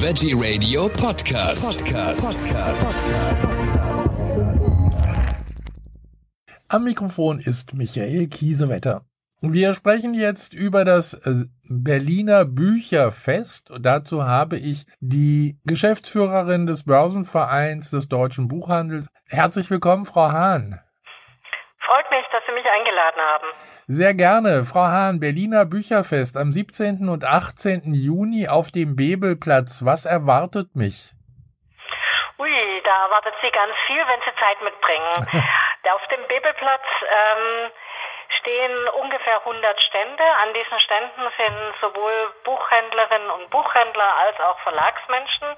Veggie Radio Podcast. Podcast. Am Mikrofon ist Michael Kiesewetter. Wir sprechen jetzt über das äh, Berliner Bücherfest. Dazu habe ich die Geschäftsführerin des Börsenvereins des deutschen Buchhandels. Herzlich willkommen, Frau Hahn. Sie mich eingeladen haben. Sehr gerne. Frau Hahn, Berliner Bücherfest am 17. und 18. Juni auf dem Bebelplatz. Was erwartet mich? Ui, da erwartet Sie ganz viel, wenn Sie Zeit mitbringen. auf dem Bebelplatz ähm, stehen ungefähr 100 Stände. An diesen Ständen sind sowohl Buchhändlerinnen und Buchhändler als auch Verlagsmenschen.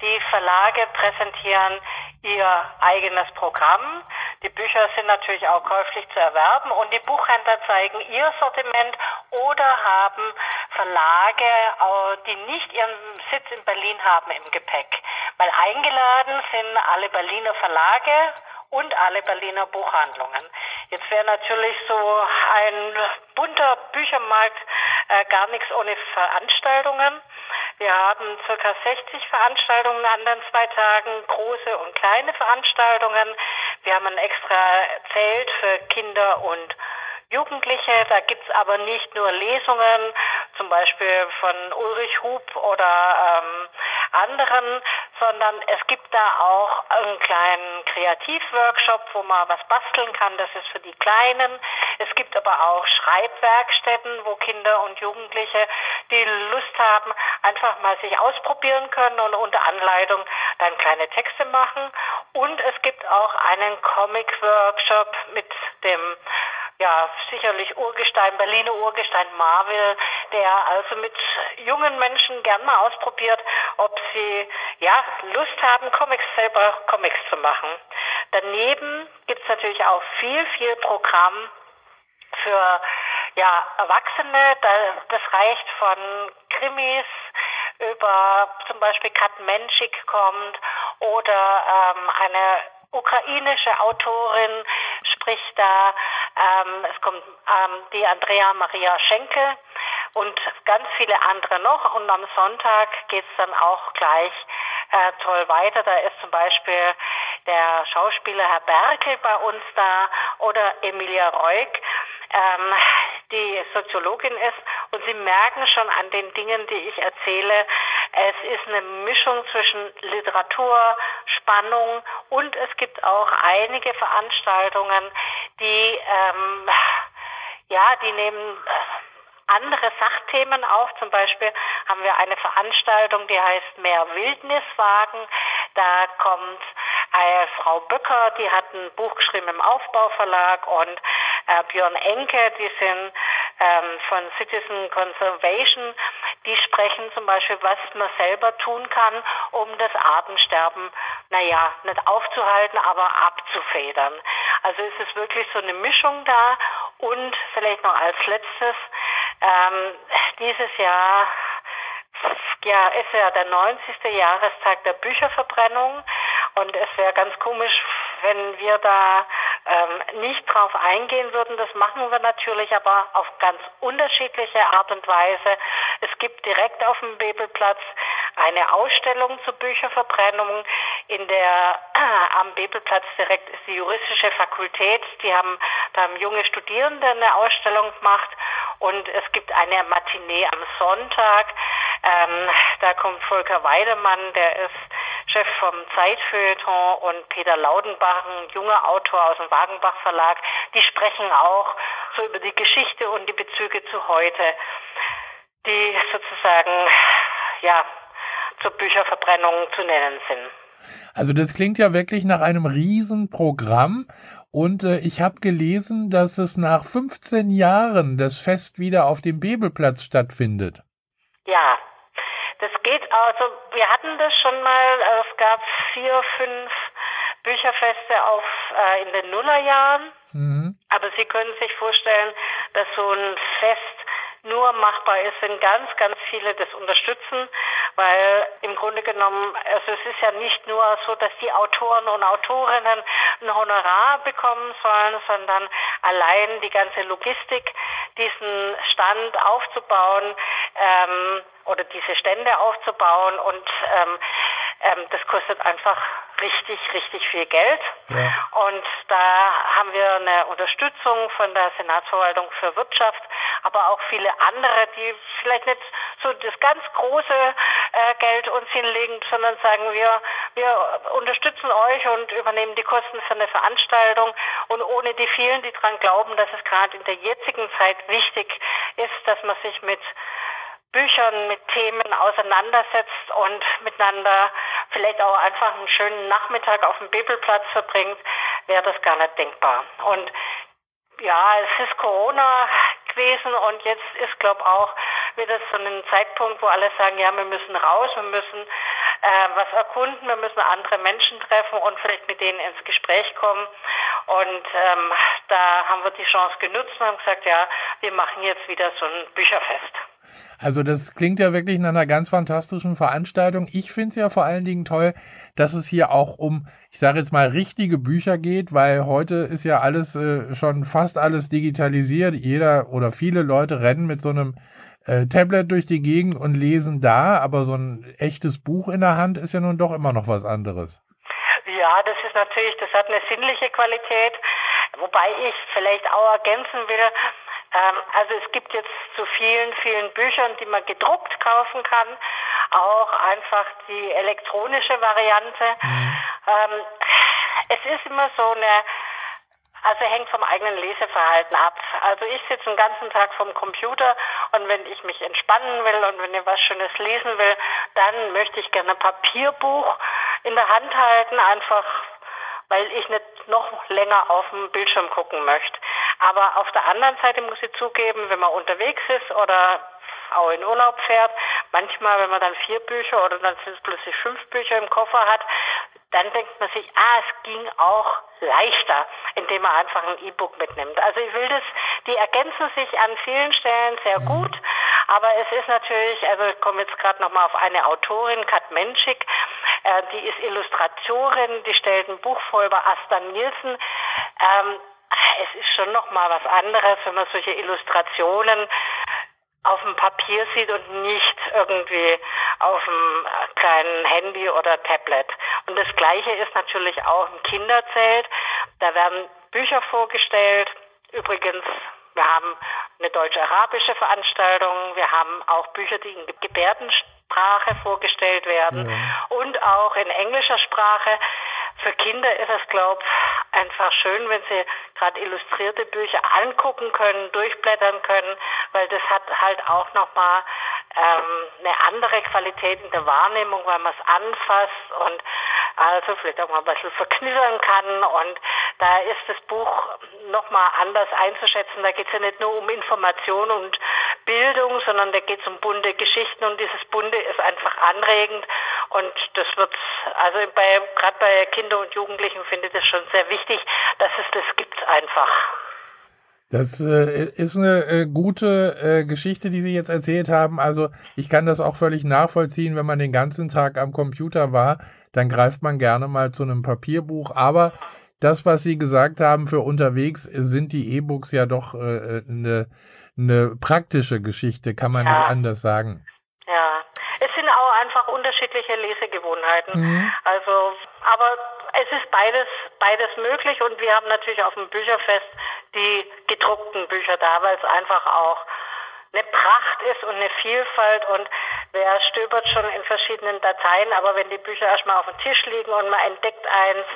Die Verlage präsentieren ihr eigenes Programm. Die Bücher sind natürlich auch käuflich zu erwerben und die Buchhändler zeigen ihr Sortiment oder haben Verlage, die nicht ihren Sitz in Berlin haben, im Gepäck. Weil eingeladen sind alle Berliner Verlage und alle Berliner Buchhandlungen. Jetzt wäre natürlich so ein bunter Büchermarkt äh, gar nichts ohne Veranstaltungen. Wir haben circa 60 Veranstaltungen an den zwei Tagen, große und kleine Veranstaltungen. Wir haben ein extra Zelt für Kinder und Jugendliche. Da gibt's aber nicht nur Lesungen, zum Beispiel von Ulrich Hub oder ähm, anderen, sondern es gibt da auch einen kleinen Kreativworkshop, wo man was basteln kann. Das ist für die Kleinen. Es gibt aber auch Schreibwerkstätten, wo Kinder und Jugendliche, die Lust haben, einfach mal sich ausprobieren können und unter Anleitung dann kleine Texte machen. Und es gibt auch einen Comic-Workshop mit dem ja, sicherlich Urgestein, Berliner Urgestein Marvel, der also mit jungen Menschen gern mal ausprobiert, ob sie ja Lust haben, Comics selber Comics zu machen. Daneben gibt's natürlich auch viel, viel Programm für ja, Erwachsene. Das reicht von Krimis über zum Beispiel Kat Menschik kommt oder ähm, eine ukrainische Autorin spricht da. Ähm, es kommt ähm, die Andrea Maria Schenke und ganz viele andere noch. Und am Sonntag geht's dann auch gleich äh, toll weiter. Da ist zum Beispiel der Schauspieler Herr Berkel bei uns da oder Emilia Reuk, ähm, die Soziologin ist. Und Sie merken schon an den Dingen, die ich erzähle, es ist eine Mischung zwischen Literatur, Spannung und es gibt auch einige Veranstaltungen, die ähm, ja, die nehmen andere Sachthemen auf. Zum Beispiel haben wir eine Veranstaltung, die heißt Mehr Wildniswagen. Da kommt äh, Frau Böcker, die hat ein Buch geschrieben im Aufbauverlag und äh, Björn Enke, die sind ähm, von Citizen Conservation, die sprechen zum Beispiel, was man selber tun kann, um das Artensterben, naja, nicht aufzuhalten, aber abzufedern. Also es ist wirklich so eine Mischung da und vielleicht noch als letztes, ähm, dieses Jahr ja, ist ja der 90. Jahrestag der Bücherverbrennung und es wäre ganz komisch, wenn wir da ähm, nicht drauf eingehen würden. Das machen wir natürlich, aber auf ganz unterschiedliche Art und Weise. Es gibt direkt auf dem Bebelplatz eine Ausstellung zur Bücherverbrennung. In der äh, am Bebelplatz direkt ist die juristische Fakultät. Die haben da haben junge Studierende eine Ausstellung gemacht und es gibt eine Matinee am Sonntag. Ähm, da kommt Volker Weidemann, der ist Chef vom Zeitfeuilleton und Peter Laudenbach, ein junger Autor aus dem Wagenbach Verlag, die sprechen auch so über die Geschichte und die Bezüge zu heute, die sozusagen, ja, zur Bücherverbrennung zu nennen sind. Also das klingt ja wirklich nach einem Riesenprogramm. Und äh, ich habe gelesen, dass es nach 15 Jahren das Fest wieder auf dem Bebelplatz stattfindet. Ja, das geht also, wir hatten das schon mal, es gab vier, fünf Bücherfeste auf, äh, in den Nullerjahren. Mhm. Aber Sie können sich vorstellen, dass so ein Fest nur machbar ist, wenn ganz, ganz viele das unterstützen, weil im Grunde genommen, also es ist ja nicht nur so, dass die Autoren und Autorinnen ein Honorar bekommen sollen, sondern allein die ganze Logistik, diesen Stand aufzubauen, ähm, oder diese Stände aufzubauen und ähm, ähm, das kostet einfach richtig, richtig viel Geld. Ja. Und da haben wir eine Unterstützung von der Senatsverwaltung für Wirtschaft, aber auch viele andere, die vielleicht nicht so das ganz große äh, Geld uns hinlegen, sondern sagen wir, wir unterstützen euch und übernehmen die Kosten für eine Veranstaltung. Und ohne die vielen, die daran glauben, dass es gerade in der jetzigen Zeit wichtig ist, dass man sich mit Büchern mit Themen auseinandersetzt und miteinander vielleicht auch einfach einen schönen Nachmittag auf dem Bibelplatz verbringt, wäre das gar nicht denkbar. Und ja, es ist Corona gewesen und jetzt ist, glaube auch wieder so ein Zeitpunkt, wo alle sagen, ja, wir müssen raus, wir müssen äh, was erkunden, wir müssen andere Menschen treffen und vielleicht mit denen ins Gespräch kommen. Und ähm, da haben wir die Chance genutzt und haben gesagt, ja, wir machen jetzt wieder so ein Bücherfest. Also das klingt ja wirklich nach einer ganz fantastischen Veranstaltung. Ich finde es ja vor allen Dingen toll, dass es hier auch um, ich sage jetzt mal, richtige Bücher geht, weil heute ist ja alles äh, schon fast alles digitalisiert. Jeder oder viele Leute rennen mit so einem äh, Tablet durch die Gegend und lesen da, aber so ein echtes Buch in der Hand ist ja nun doch immer noch was anderes. Ja, das ist natürlich, das hat eine sinnliche Qualität, wobei ich vielleicht auch ergänzen will, also es gibt jetzt zu vielen, vielen Büchern, die man gedruckt kaufen kann, auch einfach die elektronische Variante. Mhm. Ähm, es ist immer so eine, also hängt vom eigenen Leseverhalten ab. Also ich sitze den ganzen Tag vom Computer und wenn ich mich entspannen will und wenn ich was Schönes lesen will, dann möchte ich gerne ein Papierbuch in der Hand halten, einfach weil ich nicht noch länger auf dem Bildschirm gucken möchte. Aber auf der anderen Seite muss ich zugeben, wenn man unterwegs ist oder auch in Urlaub fährt, manchmal, wenn man dann vier Bücher oder dann sind es plötzlich fünf Bücher im Koffer hat, dann denkt man sich, ah, es ging auch leichter, indem man einfach ein E-Book mitnimmt. Also ich will das, die ergänzen sich an vielen Stellen sehr mhm. gut, aber es ist natürlich, also ich komme jetzt gerade nochmal auf eine Autorin, Kat Menschik, äh, die ist Illustratorin, die stellt ein Buch vor über Asta Nielsen. Ähm, es ist schon nochmal was anderes, wenn man solche Illustrationen auf dem Papier sieht und nicht irgendwie auf dem kleinen Handy oder Tablet. Und das Gleiche ist natürlich auch im Kinderzelt. Da werden Bücher vorgestellt. Übrigens, wir haben eine deutsch-arabische Veranstaltung. Wir haben auch Bücher, die in Gebärdensprache vorgestellt werden ja. und auch in englischer Sprache. Für Kinder ist es, glaube ich, einfach schön, wenn sie gerade illustrierte Bücher angucken können, durchblättern können, weil das hat halt auch nochmal ähm, eine andere Qualität in der Wahrnehmung, weil man es anfasst und also vielleicht auch mal ein bisschen verknittern kann. Und da ist das Buch nochmal anders einzuschätzen. Da geht es ja nicht nur um Information und Bildung, sondern da geht es um bunte Geschichten und dieses Bunte ist einfach anregend. Und das wird, also bei, gerade bei Kindern und Jugendlichen finde ich das schon sehr wichtig, dass es das gibt einfach. Das äh, ist eine äh, gute äh, Geschichte, die Sie jetzt erzählt haben. Also ich kann das auch völlig nachvollziehen, wenn man den ganzen Tag am Computer war, dann greift man gerne mal zu einem Papierbuch. Aber das, was Sie gesagt haben für unterwegs, sind die E-Books ja doch äh, eine, eine praktische Geschichte, kann man ja. nicht anders sagen. Ja, es sind auch einfach unterschiedliche Lesegewohnheiten. Mhm. Also, aber es ist beides, beides möglich und wir haben natürlich auf dem Bücherfest die gedruckten Bücher da, weil es einfach auch eine Pracht ist und eine Vielfalt und wer stöbert schon in verschiedenen Dateien, aber wenn die Bücher erstmal auf dem Tisch liegen und man entdeckt eins,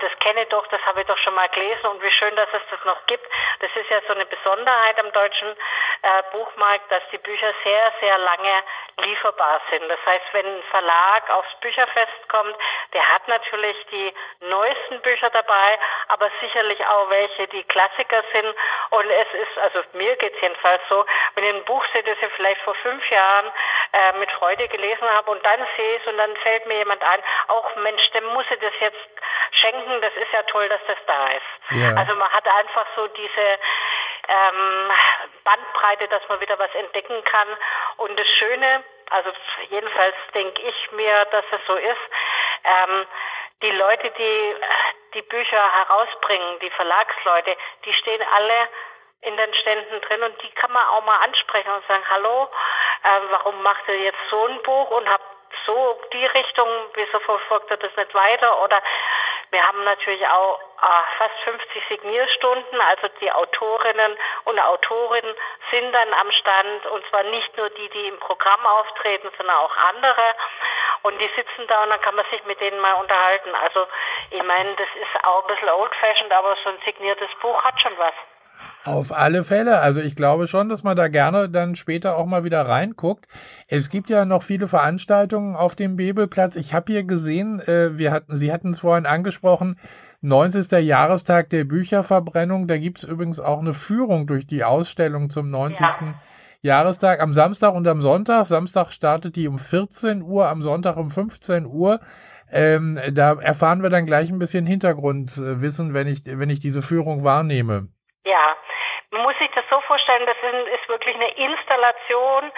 das kenne ich doch, das habe ich doch schon mal gelesen und wie schön, dass es das noch gibt. Das ist ja so eine Besonderheit am deutschen äh, Buchmarkt, dass die Bücher sehr, sehr lange lieferbar sind. Das heißt, wenn ein Verlag aufs Bücherfest kommt, der hat natürlich die neuesten Bücher dabei, aber sicherlich auch welche, die Klassiker sind. Und es ist, also mir geht es jedenfalls so, wenn ich ein Buch sehe, das ich vielleicht vor fünf Jahren äh, mit Freude gelesen habe und dann sehe ich und dann fällt mir jemand ein, auch Mensch, dem muss ich das jetzt schenken, das ist ja toll, dass das da ist. Ja. Also man hat einfach so diese ähm, Bandbreite, dass man wieder was entdecken kann. Und das Schöne, also jedenfalls denke ich mir, dass es so ist, ähm, die Leute, die die Bücher herausbringen, die Verlagsleute, die stehen alle in den Ständen drin und die kann man auch mal ansprechen und sagen, hallo, äh, warum macht ihr jetzt so ein Buch und habt so die Richtung, wieso verfolgt ihr das nicht weiter? Oder wir haben natürlich auch äh, fast 50 Signierstunden, also die Autorinnen und Autorinnen sind dann am Stand und zwar nicht nur die, die im Programm auftreten, sondern auch andere. Und die sitzen da und dann kann man sich mit denen mal unterhalten. Also ich meine, das ist auch ein bisschen old-fashioned, aber so ein signiertes Buch hat schon was. Auf alle Fälle. Also ich glaube schon, dass man da gerne dann später auch mal wieder reinguckt. Es gibt ja noch viele Veranstaltungen auf dem Bebelplatz. Ich habe hier gesehen, äh, wir hatten, Sie hatten es vorhin angesprochen, 90. Jahrestag der Bücherverbrennung. Da gibt es übrigens auch eine Führung durch die Ausstellung zum 90. Ja. Jahrestag am Samstag und am Sonntag. Samstag startet die um 14 Uhr, am Sonntag um 15 Uhr. Ähm, da erfahren wir dann gleich ein bisschen Hintergrundwissen, wenn ich, wenn ich diese Führung wahrnehme. Ja, man muss sich das so vorstellen, das ist wirklich eine Installation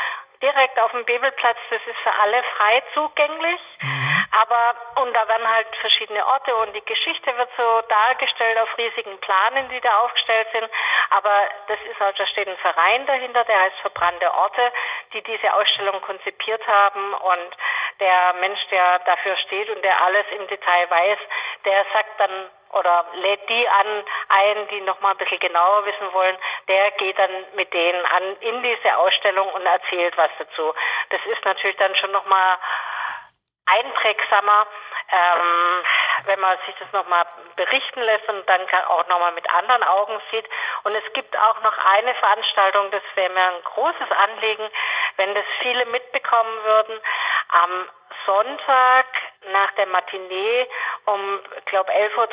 direkt auf dem Bebelplatz, das ist für alle frei zugänglich. Mhm. Aber, und da werden halt verschiedene Orte und die Geschichte wird so dargestellt auf riesigen Planen, die da aufgestellt sind. Aber das ist halt, da steht ein Verein dahinter, der heißt Verbrannte Orte, die diese Ausstellung konzipiert haben und der Mensch, der dafür steht und der alles im Detail weiß, der sagt dann oder lädt die an ein, die noch mal ein bisschen genauer wissen wollen, der geht dann mit denen an in diese Ausstellung und erzählt was dazu. Das ist natürlich dann schon noch mal einprägsamer, ähm, wenn man sich das nochmal berichten lässt und dann auch nochmal mit anderen Augen sieht. Und es gibt auch noch eine Veranstaltung, das wäre mir ein großes Anliegen, wenn das viele mitbekommen würden. Am Sonntag nach der Matinee um, glaube 11.30 Uhr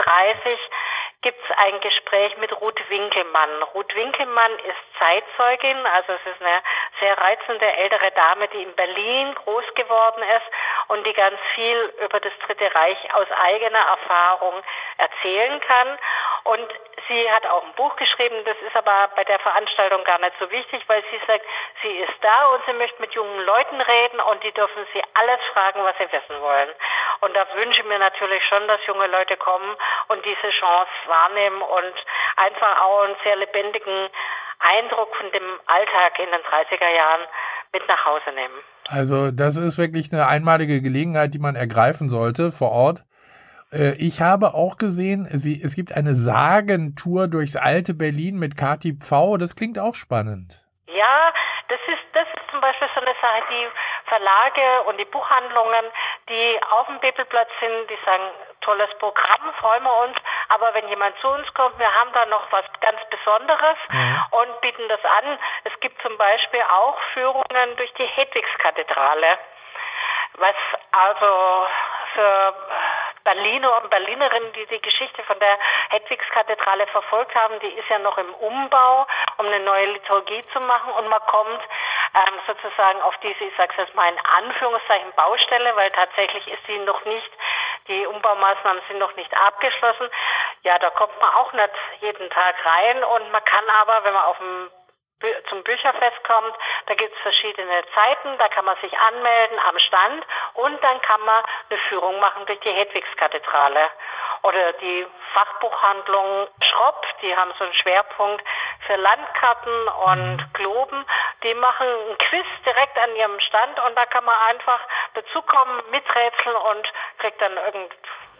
gibt es ein Gespräch mit Ruth Winkelmann. Ruth Winkelmann ist Zeitzeugin, also es ist eine sehr reizende ältere Dame, die in Berlin groß geworden ist und die ganz viel über das Dritte Reich aus eigener Erfahrung erzählen kann. Und sie hat auch ein Buch geschrieben, das ist aber bei der Veranstaltung gar nicht so wichtig, weil sie sagt, sie ist da und sie möchte mit jungen Leuten reden und die dürfen sie alles fragen, was sie wissen wollen. Und da wünsche ich mir natürlich schon, dass junge Leute kommen und diese Chance wahrnehmen und einfach auch einen sehr lebendigen Eindruck von dem Alltag in den 30er Jahren mit nach Hause nehmen. Also das ist wirklich eine einmalige Gelegenheit, die man ergreifen sollte vor Ort. Äh, ich habe auch gesehen, sie, es gibt eine Sagentour durchs alte Berlin mit Kati Pfau. Das klingt auch spannend. Ja, das ist, das ist zum Beispiel so eine Sache, die Verlage und die Buchhandlungen, die auf dem Bebelplatz sind, die sagen, tolles Programm, freuen wir uns. Aber wenn jemand zu uns kommt, wir haben da noch was ganz Besonderes mhm. und bieten das an. Es gibt zum Beispiel auch Führungen durch die Hedwigskathedrale, was also für Berliner und Berlinerinnen, die die Geschichte von der Hedwigskathedrale verfolgt haben, die ist ja noch im Umbau, um eine neue Liturgie zu machen und man kommt ähm, sozusagen auf diese, ich sage jetzt mal in Anführungszeichen Baustelle, weil tatsächlich ist sie noch nicht, die Umbaumaßnahmen sind noch nicht abgeschlossen. Ja, da kommt man auch nicht jeden Tag rein und man kann aber, wenn man auf dem zum Bücherfest kommt, da gibt es verschiedene Zeiten, da kann man sich anmelden am Stand und dann kann man eine Führung machen durch die Hedwigskathedrale. Oder die Fachbuchhandlung Schropp, die haben so einen Schwerpunkt für Landkarten und Globen. Die machen ein Quiz direkt an ihrem Stand und da kann man einfach dazukommen, miträtseln und kriegt dann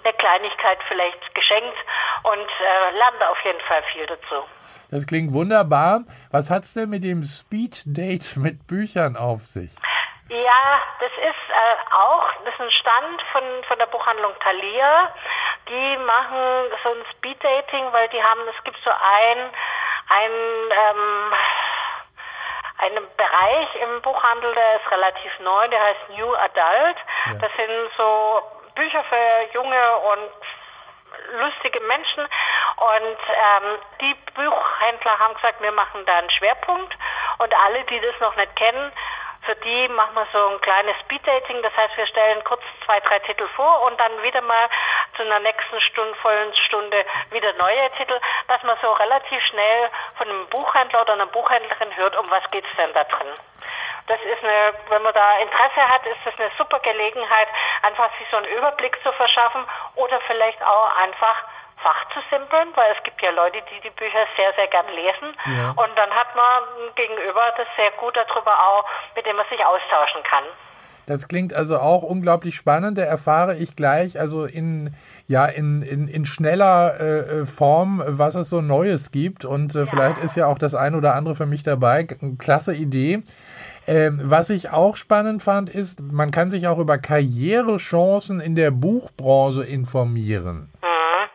irgendeine Kleinigkeit vielleicht geschenkt und äh, lernt auf jeden Fall viel dazu. Das klingt wunderbar. Was hat es denn mit dem Speed Date mit Büchern auf sich? Ja, das ist äh, auch, das ist ein Stand von, von der Buchhandlung Thalia. Die machen so ein Speed Dating, weil die haben, es gibt so ein, ein, ähm, einen Bereich im Buchhandel, der ist relativ neu, der heißt New Adult. Ja. Das sind so Bücher für junge und lustige Menschen. Und ähm, die Buchhändler haben gesagt, wir machen da einen Schwerpunkt. Und alle, die das noch nicht kennen, für die machen wir so ein kleines Speeddating. Das heißt, wir stellen kurz zwei, drei Titel vor und dann wieder mal zu einer nächsten Stunde, vollen Stunde wieder neue Titel, dass man so relativ schnell von einem Buchhändler oder einer Buchhändlerin hört, um was geht's denn da drin. Das ist eine, wenn man da Interesse hat, ist das eine super Gelegenheit, einfach sich so einen Überblick zu verschaffen oder vielleicht auch einfach fachzusimpeln, weil es gibt ja Leute, die die Bücher sehr, sehr gern lesen. Ja. Und dann hat man gegenüber das sehr gut darüber auch, mit dem man sich austauschen kann. Das klingt also auch unglaublich spannend. Da erfahre ich gleich, also in, ja, in, in, in schneller äh, äh Form, was es so Neues gibt. Und äh, ja. vielleicht ist ja auch das ein oder andere für mich dabei. Klasse Idee. Ähm, was ich auch spannend fand, ist, man kann sich auch über Karrierechancen in der Buchbranche informieren. Mhm.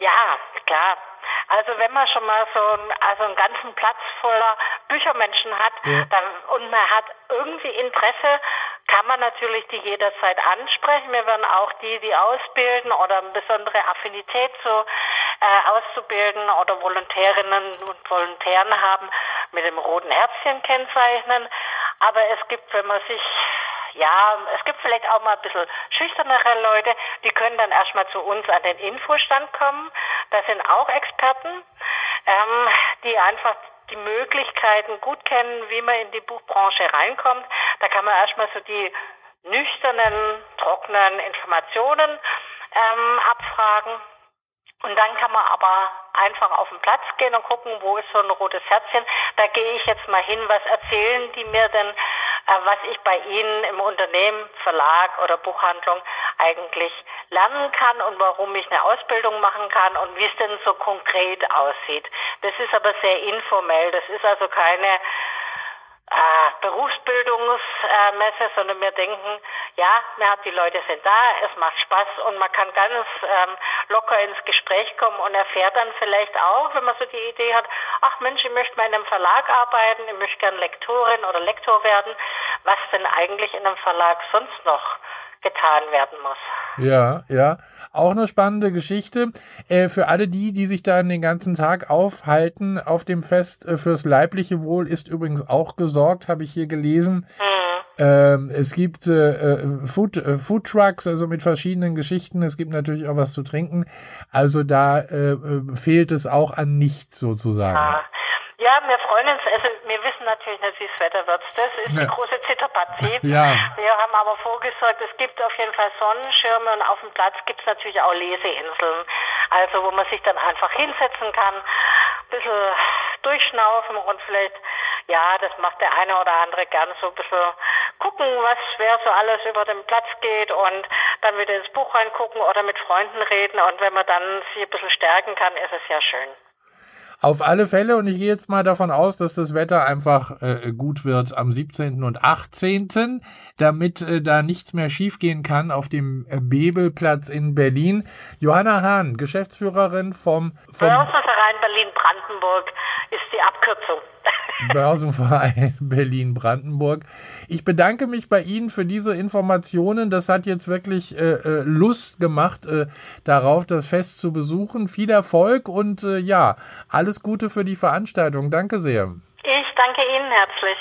Ja, klar. Also wenn man schon mal so einen, also einen ganzen Platz voller Büchermenschen hat ja. dann, und man hat irgendwie Interesse, kann man natürlich die jederzeit ansprechen. Wir werden auch die, die ausbilden oder eine besondere Affinität zu äh, auszubilden oder Volontärinnen und Volontären haben, mit dem roten Herzchen kennzeichnen. Aber es gibt, wenn man sich ja, es gibt vielleicht auch mal ein bisschen schüchternere Leute, die können dann erstmal zu uns an den Infostand kommen. Das sind auch Experten, ähm, die einfach die Möglichkeiten gut kennen, wie man in die Buchbranche reinkommt. Da kann man erstmal so die nüchternen, trockenen Informationen ähm, abfragen. Und dann kann man aber einfach auf den Platz gehen und gucken, wo ist so ein rotes Herzchen. Da gehe ich jetzt mal hin, was erzählen die mir denn, was ich bei Ihnen im Unternehmen, Verlag oder Buchhandlung eigentlich lernen kann und warum ich eine Ausbildung machen kann und wie es denn so konkret aussieht. Das ist aber sehr informell. Das ist also keine äh, Berufsbildungsmesse, sondern wir denken, ja, man hat die Leute sind da, es macht Spaß und man kann ganz ähm, locker ins Gespräch kommen und erfährt dann vielleicht auch, wenn man so die Idee hat, ach Mensch, ich möchte mal in einem Verlag arbeiten, ich möchte gern Lektorin oder Lektor werden, was denn eigentlich in einem Verlag sonst noch getan werden muss. Ja, ja. Auch eine spannende Geschichte. Äh, für alle die, die sich da den ganzen Tag aufhalten auf dem Fest äh, fürs leibliche Wohl ist übrigens auch gesorgt, habe ich hier gelesen. Mhm. Ähm, es gibt äh, äh Food, äh, Food Trucks, also mit verschiedenen Geschichten. Es gibt natürlich auch was zu trinken. Also da äh, fehlt es auch an nichts sozusagen. Ja. Ja, wir freuen uns, also wir wissen natürlich nicht, wie das Wetter wird. Das ist ja. die große Zitterpartie. Ja. Wir haben aber vorgesorgt, es gibt auf jeden Fall Sonnenschirme und auf dem Platz gibt es natürlich auch Leseinseln. Also wo man sich dann einfach hinsetzen kann, ein bisschen durchschnaufen und vielleicht, ja, das macht der eine oder andere gern so ein bisschen gucken, was wer so alles über den Platz geht und dann wieder ins Buch reingucken oder mit Freunden reden und wenn man dann sich ein bisschen stärken kann, ist es ja schön. Auf alle Fälle, und ich gehe jetzt mal davon aus, dass das Wetter einfach äh, gut wird am 17. und 18., damit äh, da nichts mehr schiefgehen kann auf dem äh, Bebelplatz in Berlin. Johanna Hahn, Geschäftsführerin vom... vom Börsenverein Berlin-Brandenburg ist die Abkürzung. Börsenverein Berlin-Brandenburg. Ich bedanke mich bei Ihnen für diese Informationen. Das hat jetzt wirklich äh, äh, Lust gemacht, äh, darauf das Fest zu besuchen. Viel Erfolg und äh, ja, alles Gute für die Veranstaltung. Danke sehr. Ich danke Ihnen herzlich.